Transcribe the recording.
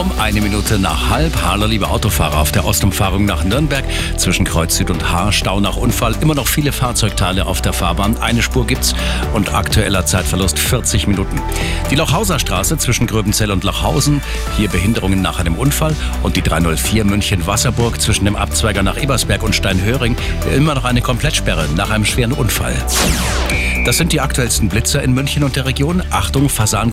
Um eine Minute nach halb. Hallo, liebe Autofahrer auf der Ostumfahrung nach Nürnberg. Zwischen Kreuz Süd und Haar, Stau nach Unfall. Immer noch viele Fahrzeugteile auf der Fahrbahn. Eine Spur gibt's und aktueller Zeitverlust 40 Minuten. Die Lochhauser Straße zwischen Gröbenzell und Lochhausen. Hier Behinderungen nach einem Unfall. Und die 304 München-Wasserburg zwischen dem Abzweiger nach Ebersberg und Steinhöring. Immer noch eine Komplettsperre nach einem schweren Unfall. Das sind die aktuellsten Blitzer in München und der Region. Achtung, Fasan